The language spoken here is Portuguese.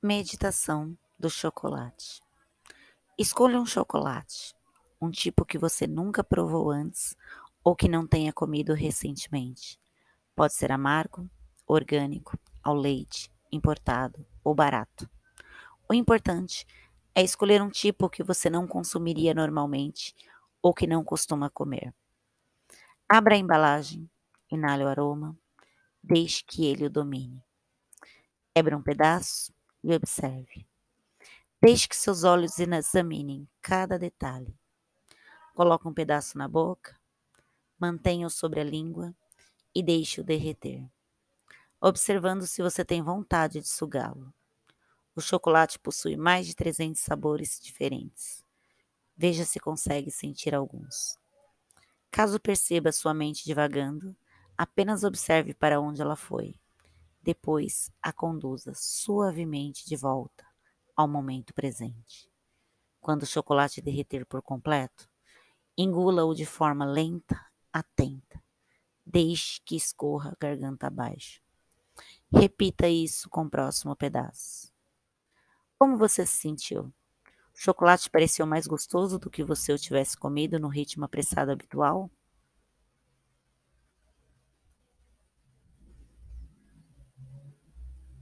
Meditação do chocolate. Escolha um chocolate, um tipo que você nunca provou antes ou que não tenha comido recentemente. Pode ser amargo, orgânico, ao leite, importado ou barato. O importante é escolher um tipo que você não consumiria normalmente ou que não costuma comer. Abra a embalagem, inale o aroma, deixe que ele o domine. Quebra um pedaço e observe. Deixe que seus olhos examinem cada detalhe. Coloque um pedaço na boca, mantenha-o sobre a língua e deixe-o derreter, observando se você tem vontade de sugá-lo. O chocolate possui mais de 300 sabores diferentes. Veja se consegue sentir alguns. Caso perceba sua mente divagando, apenas observe para onde ela foi. Depois a conduza suavemente de volta ao momento presente. Quando o chocolate derreter por completo, engula-o de forma lenta, atenta. Deixe que escorra garganta abaixo. Repita isso com o próximo pedaço. Como você se sentiu? O chocolate pareceu mais gostoso do que você o tivesse comido no ritmo apressado habitual?